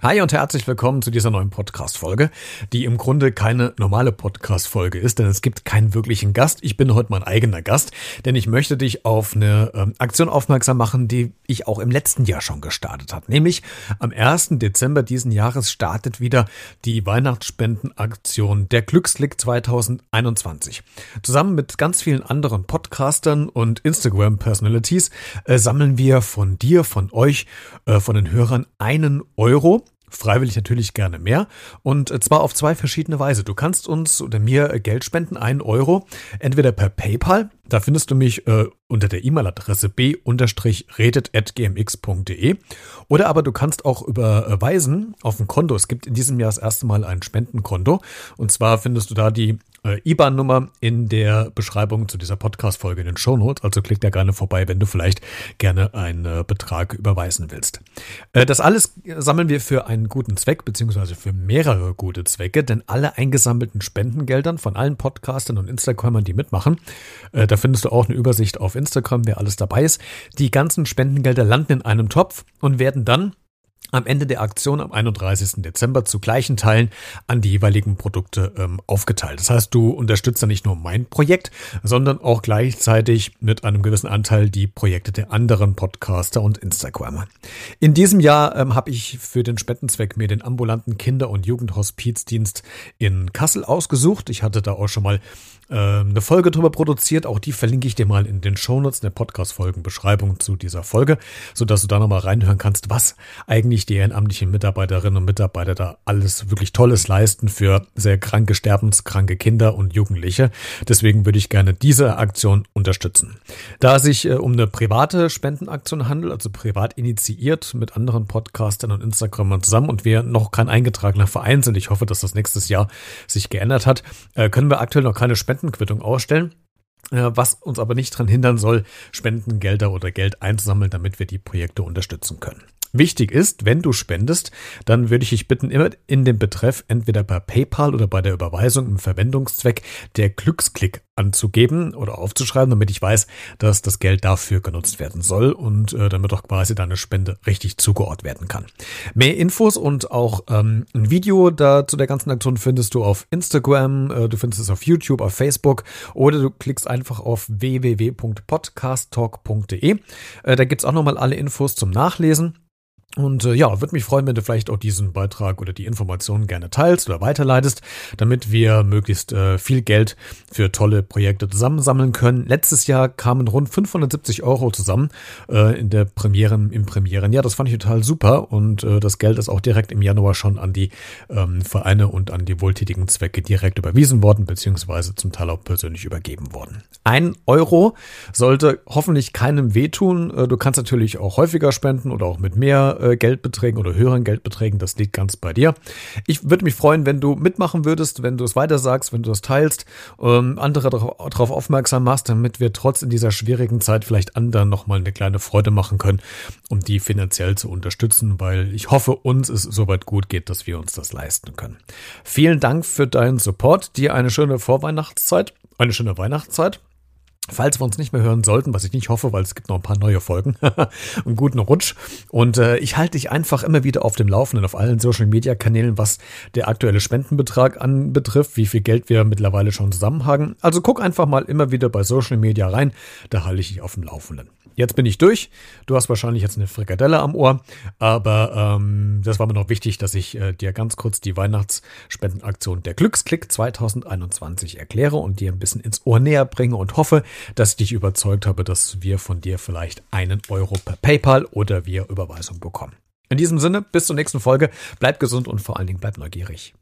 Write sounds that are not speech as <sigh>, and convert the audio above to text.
Hi und herzlich willkommen zu dieser neuen Podcast-Folge, die im Grunde keine normale Podcast-Folge ist, denn es gibt keinen wirklichen Gast. Ich bin heute mein eigener Gast, denn ich möchte dich auf eine ähm, Aktion aufmerksam machen, die ich auch im letzten Jahr schon gestartet habe. Nämlich am 1. Dezember diesen Jahres startet wieder die Weihnachtsspendenaktion der Glücksklick 2021. Zusammen mit ganz vielen anderen Podcastern und Instagram-Personalities äh, sammeln wir von dir, von euch, äh, von den Hörern einen Euro Freiwillig natürlich gerne mehr. Und äh, zwar auf zwei verschiedene Weise. Du kannst uns oder mir äh, Geld spenden, einen Euro, entweder per PayPal. Da findest du mich äh, unter der E-Mail-Adresse b-redet.gmx.de. Oder aber du kannst auch überweisen auf ein Konto. Es gibt in diesem Jahr das erste Mal ein Spendenkonto. Und zwar findest du da die äh, IBAN-Nummer in der Beschreibung zu dieser Podcast-Folge in den Show Notes. Also klick da gerne vorbei, wenn du vielleicht gerne einen äh, Betrag überweisen willst. Äh, das alles sammeln wir für einen guten Zweck, beziehungsweise für mehrere gute Zwecke, denn alle eingesammelten Spendengeldern von allen Podcastern und Instagramern, die mitmachen, äh, da findest du auch eine Übersicht auf Instagram, wer alles dabei ist. Die ganzen Spendengelder landen in einem Topf und werden dann am Ende der Aktion am 31. Dezember zu gleichen Teilen an die jeweiligen Produkte ähm, aufgeteilt. Das heißt, du unterstützt dann nicht nur mein Projekt, sondern auch gleichzeitig mit einem gewissen Anteil die Projekte der anderen Podcaster und Instagrammer. In diesem Jahr ähm, habe ich für den Spendenzweck mir den ambulanten Kinder- und Jugendhospizdienst in Kassel ausgesucht. Ich hatte da auch schon mal eine Folge drüber produziert. Auch die verlinke ich dir mal in den Shownotes, in der Podcast-Folgenbeschreibung zu dieser Folge, sodass du da nochmal reinhören kannst, was eigentlich die ehrenamtlichen Mitarbeiterinnen und Mitarbeiter da alles wirklich Tolles leisten für sehr kranke, sterbenskranke Kinder und Jugendliche. Deswegen würde ich gerne diese Aktion unterstützen. Da es sich äh, um eine private Spendenaktion handelt, also privat initiiert mit anderen Podcastern und Instagramern zusammen und wir noch kein eingetragener Verein sind, ich hoffe, dass das nächstes Jahr sich geändert hat, äh, können wir aktuell noch keine Spendenquittung ausstellen äh, was uns aber nicht daran hindern soll, Spendengelder oder Geld einzusammeln, damit wir die Projekte unterstützen können. Wichtig ist, wenn du spendest, dann würde ich dich bitten, immer in dem Betreff entweder per PayPal oder bei der Überweisung im Verwendungszweck der Glücksklick anzugeben oder aufzuschreiben, damit ich weiß, dass das Geld dafür genutzt werden soll und äh, damit auch quasi deine Spende richtig zugeordnet werden kann. Mehr Infos und auch ähm, ein Video da zu der ganzen Aktion findest du auf Instagram, äh, du findest es auf YouTube, auf Facebook oder du klickst einfach auf www.podcasttalk.de. Äh, da gibt's auch nochmal alle Infos zum Nachlesen. Und äh, ja, würde mich freuen, wenn du vielleicht auch diesen Beitrag oder die Informationen gerne teilst oder weiterleitest, damit wir möglichst äh, viel Geld für tolle Projekte zusammensammeln können. Letztes Jahr kamen rund 570 Euro zusammen äh, in der Premieren, im Premierenjahr. Das fand ich total super und äh, das Geld ist auch direkt im Januar schon an die ähm, Vereine und an die wohltätigen Zwecke direkt überwiesen worden, beziehungsweise zum Teil auch persönlich übergeben worden. Ein Euro sollte hoffentlich keinem wehtun. Äh, du kannst natürlich auch häufiger spenden oder auch mit mehr äh, Geldbeträgen oder höheren Geldbeträgen, das liegt ganz bei dir. Ich würde mich freuen, wenn du mitmachen würdest, wenn du es weiter sagst, wenn du es teilst, ähm, andere darauf aufmerksam machst, damit wir trotz in dieser schwierigen Zeit vielleicht anderen nochmal eine kleine Freude machen können, um die finanziell zu unterstützen, weil ich hoffe, uns es soweit gut geht, dass wir uns das leisten können. Vielen Dank für deinen Support, dir eine schöne Vorweihnachtszeit, eine schöne Weihnachtszeit. Falls wir uns nicht mehr hören sollten, was ich nicht hoffe, weil es gibt noch ein paar neue Folgen, <laughs> einen guten Rutsch. Und äh, ich halte dich einfach immer wieder auf dem Laufenden auf allen Social-Media-Kanälen, was der aktuelle Spendenbetrag anbetrifft, wie viel Geld wir mittlerweile schon zusammen haben. Also guck einfach mal immer wieder bei Social Media rein, da halte ich dich auf dem Laufenden. Jetzt bin ich durch. Du hast wahrscheinlich jetzt eine Frikadelle am Ohr, aber ähm, das war mir noch wichtig, dass ich äh, dir ganz kurz die Weihnachtsspendenaktion der Glücksklick 2021 erkläre und dir ein bisschen ins Ohr näher bringe und hoffe, dass ich dich überzeugt habe, dass wir von dir vielleicht einen Euro per PayPal oder via Überweisung bekommen. In diesem Sinne, bis zur nächsten Folge. Bleib gesund und vor allen Dingen bleib neugierig.